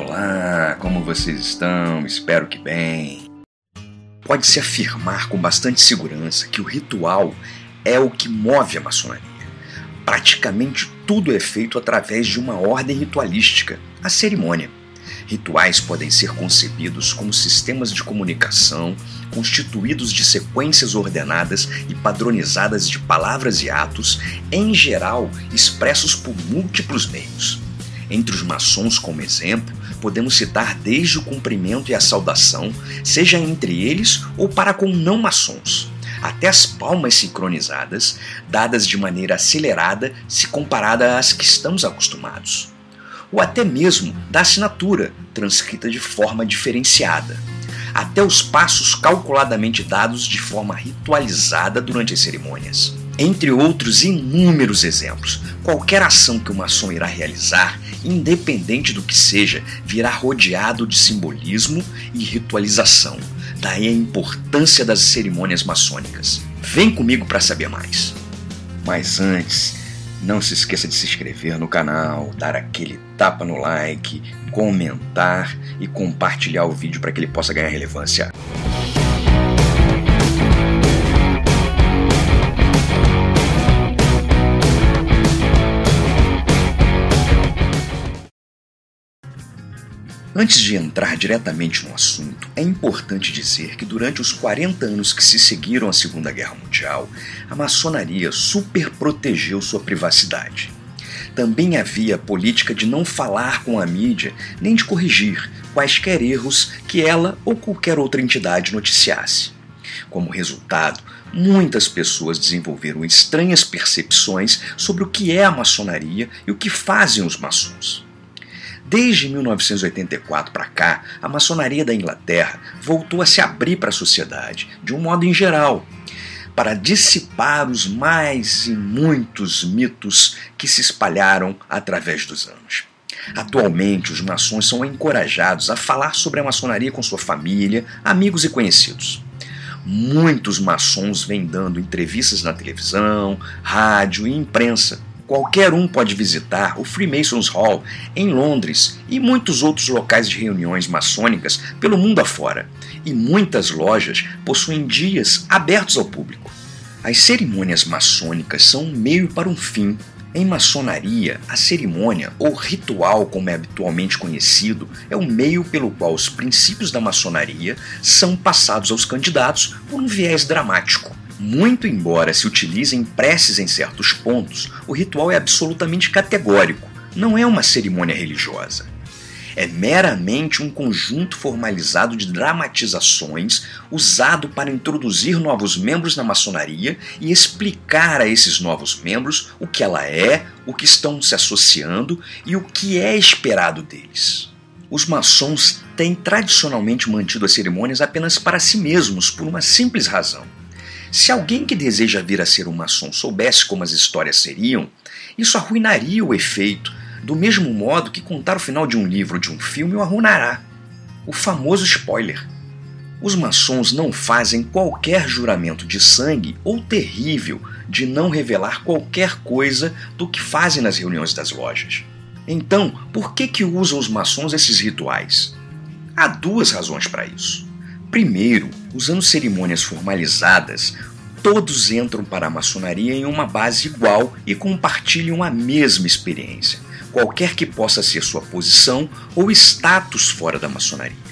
Olá, como vocês estão? Espero que bem. Pode-se afirmar com bastante segurança que o ritual é o que move a maçonaria. Praticamente tudo é feito através de uma ordem ritualística, a cerimônia. Rituais podem ser concebidos como sistemas de comunicação constituídos de sequências ordenadas e padronizadas de palavras e atos, em geral expressos por múltiplos meios. Entre os maçons, como exemplo, podemos citar desde o cumprimento e a saudação, seja entre eles ou para com não maçons, até as palmas sincronizadas, dadas de maneira acelerada se comparada às que estamos acostumados ou até mesmo da assinatura, transcrita de forma diferenciada, até os passos calculadamente dados de forma ritualizada durante as cerimônias. Entre outros inúmeros exemplos, qualquer ação que o maçom irá realizar, independente do que seja, virá rodeado de simbolismo e ritualização. Daí a importância das cerimônias maçônicas. Vem comigo para saber mais. Mas antes, não se esqueça de se inscrever no canal, dar aquele tapa no like, comentar e compartilhar o vídeo para que ele possa ganhar relevância. Antes de entrar diretamente no assunto, é importante dizer que durante os 40 anos que se seguiram à Segunda Guerra Mundial, a maçonaria superprotegeu sua privacidade. Também havia a política de não falar com a mídia nem de corrigir quaisquer erros que ela ou qualquer outra entidade noticiasse. Como resultado, muitas pessoas desenvolveram estranhas percepções sobre o que é a maçonaria e o que fazem os maçons. Desde 1984 para cá, a maçonaria da Inglaterra voltou a se abrir para a sociedade, de um modo em geral, para dissipar os mais e muitos mitos que se espalharam através dos anos. Atualmente, os maçons são encorajados a falar sobre a maçonaria com sua família, amigos e conhecidos. Muitos maçons vêm dando entrevistas na televisão, rádio e imprensa Qualquer um pode visitar o Freemasons Hall em Londres e muitos outros locais de reuniões maçônicas pelo mundo afora. E muitas lojas possuem dias abertos ao público. As cerimônias maçônicas são um meio para um fim. Em maçonaria, a cerimônia, ou ritual como é habitualmente conhecido, é o meio pelo qual os princípios da maçonaria são passados aos candidatos por um viés dramático. Muito embora se utilizem preces em certos pontos, o ritual é absolutamente categórico, não é uma cerimônia religiosa. É meramente um conjunto formalizado de dramatizações usado para introduzir novos membros na maçonaria e explicar a esses novos membros o que ela é, o que estão se associando e o que é esperado deles. Os maçons têm tradicionalmente mantido as cerimônias apenas para si mesmos por uma simples razão se alguém que deseja vir a ser um maçom soubesse como as histórias seriam, isso arruinaria o efeito, do mesmo modo que contar o final de um livro ou de um filme o arruinará. O famoso spoiler. Os maçons não fazem qualquer juramento de sangue ou terrível de não revelar qualquer coisa do que fazem nas reuniões das lojas. Então, por que que usam os maçons esses rituais? Há duas razões para isso. Primeiro, usando cerimônias formalizadas, todos entram para a maçonaria em uma base igual e compartilham a mesma experiência, qualquer que possa ser sua posição ou status fora da maçonaria.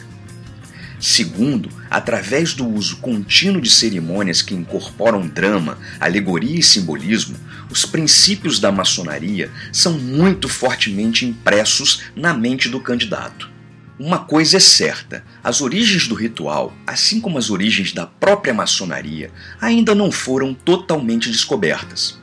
Segundo, através do uso contínuo de cerimônias que incorporam drama, alegoria e simbolismo, os princípios da maçonaria são muito fortemente impressos na mente do candidato. Uma coisa é certa: as origens do ritual, assim como as origens da própria maçonaria, ainda não foram totalmente descobertas.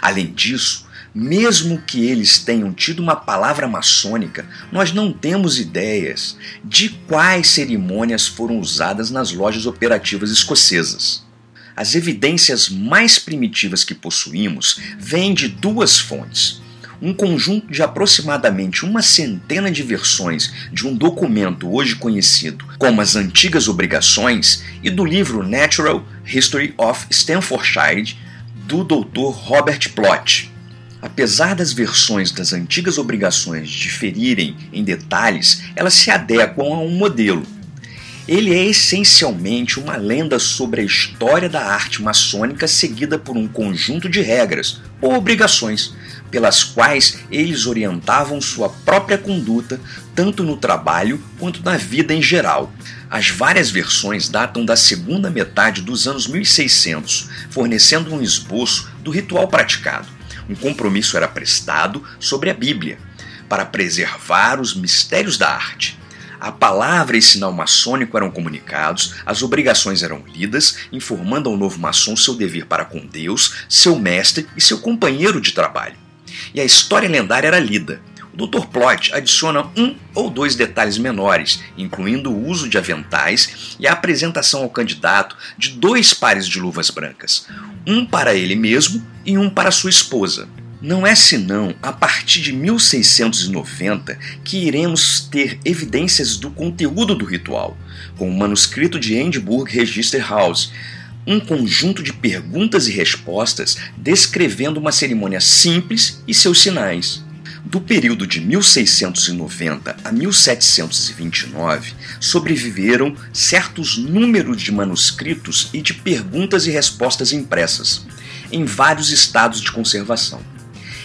Além disso, mesmo que eles tenham tido uma palavra maçônica, nós não temos ideias de quais cerimônias foram usadas nas lojas operativas escocesas. As evidências mais primitivas que possuímos vêm de duas fontes um conjunto de aproximadamente uma centena de versões de um documento hoje conhecido como as Antigas Obrigações e do livro Natural History of Staffordshire do Dr. Robert Plot. Apesar das versões das antigas obrigações diferirem em detalhes, elas se adequam a um modelo. Ele é essencialmente uma lenda sobre a história da arte maçônica seguida por um conjunto de regras ou obrigações, pelas quais eles orientavam sua própria conduta, tanto no trabalho quanto na vida em geral. As várias versões datam da segunda metade dos anos 1600, fornecendo um esboço do ritual praticado. Um compromisso era prestado sobre a Bíblia, para preservar os mistérios da arte. A palavra e sinal maçônico eram comunicados, as obrigações eram lidas, informando ao novo maçom seu dever para com Deus, seu mestre e seu companheiro de trabalho. E a história lendária era lida, Dr. Plot adiciona um ou dois detalhes menores, incluindo o uso de aventais e a apresentação ao candidato de dois pares de luvas brancas, um para ele mesmo e um para sua esposa. Não é senão a partir de 1690 que iremos ter evidências do conteúdo do ritual, com o manuscrito de Edinburgh Register House, um conjunto de perguntas e respostas descrevendo uma cerimônia simples e seus sinais. Do período de 1690 a 1729, sobreviveram certos números de manuscritos e de perguntas e respostas impressas, em vários estados de conservação.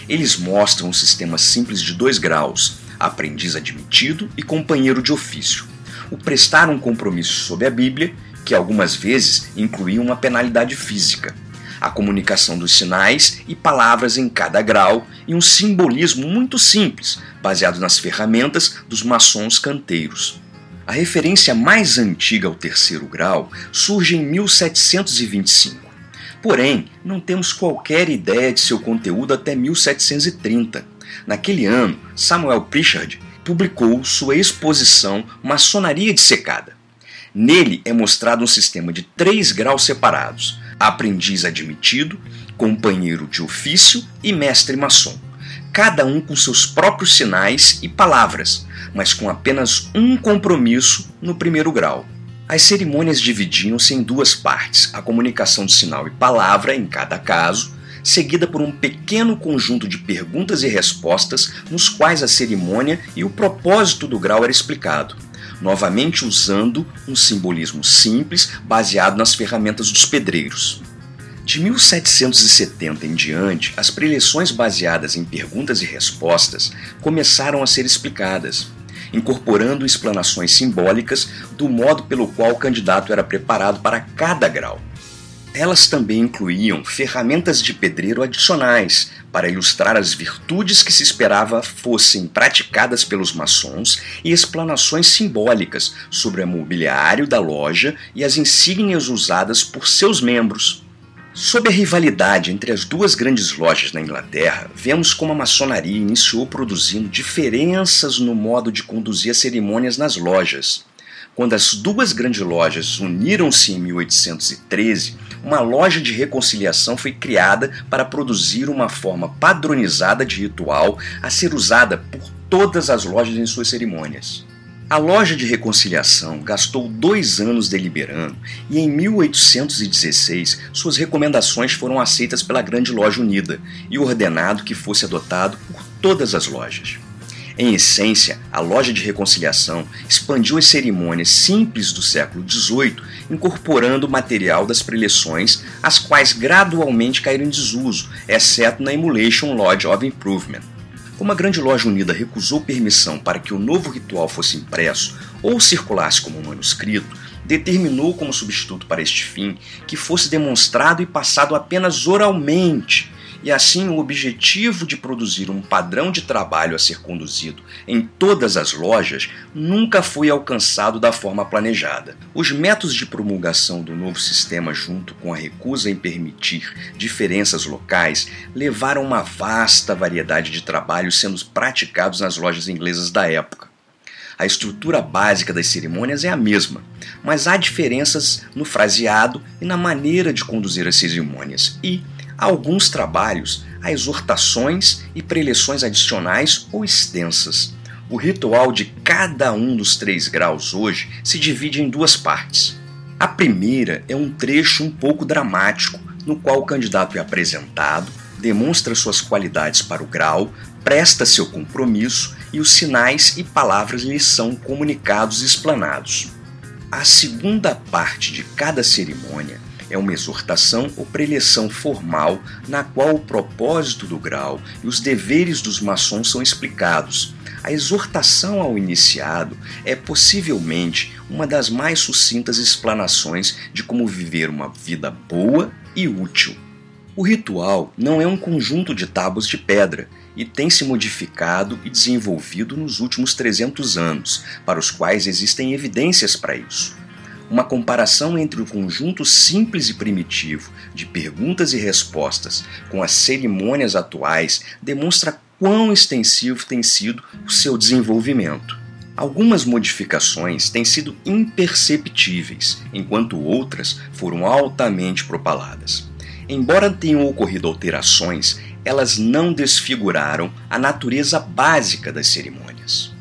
Eles mostram um sistema simples de dois graus, aprendiz admitido e companheiro de ofício. O prestar um compromisso sob a Bíblia, que algumas vezes incluía uma penalidade física a comunicação dos sinais e palavras em cada grau e um simbolismo muito simples, baseado nas ferramentas dos maçons canteiros. A referência mais antiga ao terceiro grau surge em 1725. Porém, não temos qualquer ideia de seu conteúdo até 1730. Naquele ano, Samuel Pritchard publicou sua exposição Maçonaria Dissecada. Nele é mostrado um sistema de três graus separados, aprendiz admitido, companheiro de ofício e mestre maçom, cada um com seus próprios sinais e palavras, mas com apenas um compromisso no primeiro grau. As cerimônias dividiam-se em duas partes: a comunicação de sinal e palavra em cada caso, seguida por um pequeno conjunto de perguntas e respostas nos quais a cerimônia e o propósito do grau era explicado novamente usando um simbolismo simples baseado nas ferramentas dos pedreiros. De 1770 em diante, as preleções baseadas em perguntas e respostas começaram a ser explicadas, incorporando explanações simbólicas do modo pelo qual o candidato era preparado para cada grau. Elas também incluíam ferramentas de pedreiro adicionais para ilustrar as virtudes que se esperava fossem praticadas pelos maçons e explanações simbólicas sobre o mobiliário da loja e as insígnias usadas por seus membros. Sob a rivalidade entre as duas grandes lojas na Inglaterra, vemos como a maçonaria iniciou produzindo diferenças no modo de conduzir as cerimônias nas lojas. Quando as duas grandes lojas uniram-se em 1813, uma loja de reconciliação foi criada para produzir uma forma padronizada de ritual a ser usada por todas as lojas em suas cerimônias. A loja de reconciliação gastou dois anos deliberando e em 1816 suas recomendações foram aceitas pela Grande Loja Unida e ordenado que fosse adotado por todas as lojas. Em essência, a loja de reconciliação expandiu as cerimônias simples do século XVIII, incorporando material das preleções, as quais gradualmente caíram em desuso, exceto na Emulation Lodge of Improvement. Como a Grande Loja Unida recusou permissão para que o novo ritual fosse impresso ou circulasse como um manuscrito, determinou como substituto para este fim que fosse demonstrado e passado apenas oralmente e assim o objetivo de produzir um padrão de trabalho a ser conduzido em todas as lojas nunca foi alcançado da forma planejada. Os métodos de promulgação do novo sistema, junto com a recusa em permitir diferenças locais, levaram uma vasta variedade de trabalhos sendo praticados nas lojas inglesas da época. A estrutura básica das cerimônias é a mesma, mas há diferenças no fraseado e na maneira de conduzir as cerimônias e, alguns trabalhos há exortações e preleções adicionais ou extensas. O ritual de cada um dos três graus hoje se divide em duas partes. A primeira é um trecho um pouco dramático, no qual o candidato é apresentado, demonstra suas qualidades para o grau, presta seu compromisso e os sinais e palavras lhe são comunicados e explanados. A segunda parte de cada cerimônia é uma exortação ou preleção formal na qual o propósito do grau e os deveres dos maçons são explicados. A exortação ao iniciado é possivelmente uma das mais sucintas explanações de como viver uma vida boa e útil. O ritual não é um conjunto de tábuas de pedra e tem se modificado e desenvolvido nos últimos 300 anos, para os quais existem evidências para isso. Uma comparação entre o conjunto simples e primitivo de perguntas e respostas com as cerimônias atuais demonstra quão extensivo tem sido o seu desenvolvimento. Algumas modificações têm sido imperceptíveis, enquanto outras foram altamente propaladas. Embora tenham ocorrido alterações, elas não desfiguraram a natureza básica das cerimônias.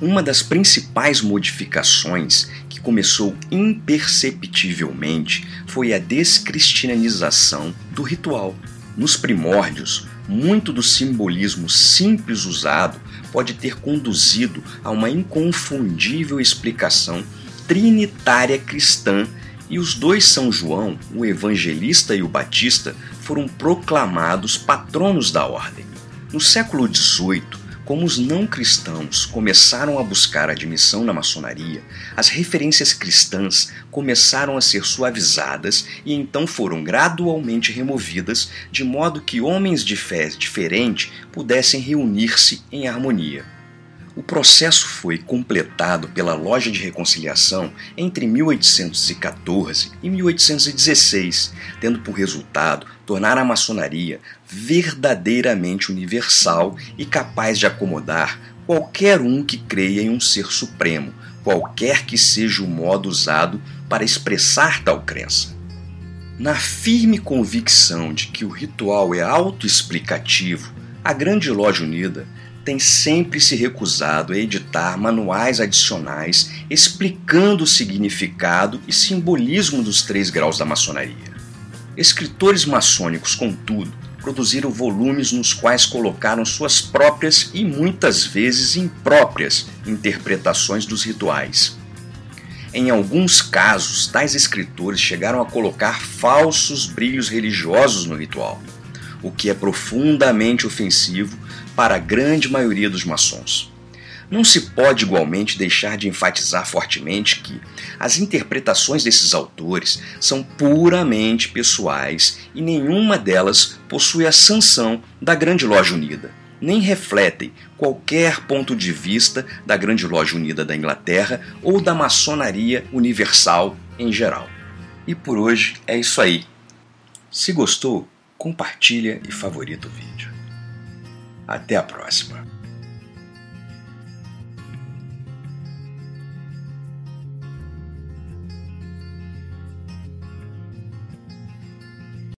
Uma das principais modificações que começou imperceptivelmente foi a descristianização do ritual. Nos primórdios, muito do simbolismo simples usado pode ter conduzido a uma inconfundível explicação trinitária cristã e os dois São João, o evangelista e o batista, foram proclamados patronos da ordem. No século XVIII, como os não cristãos começaram a buscar admissão na maçonaria, as referências cristãs começaram a ser suavizadas e então foram gradualmente removidas, de modo que homens de fé diferente pudessem reunir-se em harmonia. O processo foi completado pela Loja de Reconciliação entre 1814 e 1816, tendo por resultado tornar a maçonaria verdadeiramente universal e capaz de acomodar qualquer um que creia em um ser supremo, qualquer que seja o modo usado para expressar tal crença. Na firme convicção de que o ritual é autoexplicativo, a Grande Loja Unida tem sempre se recusado a editar manuais adicionais explicando o significado e simbolismo dos três graus da maçonaria. Escritores maçônicos, contudo, produziram volumes nos quais colocaram suas próprias e muitas vezes impróprias interpretações dos rituais. Em alguns casos, tais escritores chegaram a colocar falsos brilhos religiosos no ritual, o que é profundamente ofensivo para a grande maioria dos maçons. Não se pode igualmente deixar de enfatizar fortemente que as interpretações desses autores são puramente pessoais e nenhuma delas possui a sanção da Grande Loja Unida, nem refletem qualquer ponto de vista da Grande Loja Unida da Inglaterra ou da maçonaria universal em geral. E por hoje é isso aí. Se gostou, compartilha e favorita o vídeo. Até a próxima!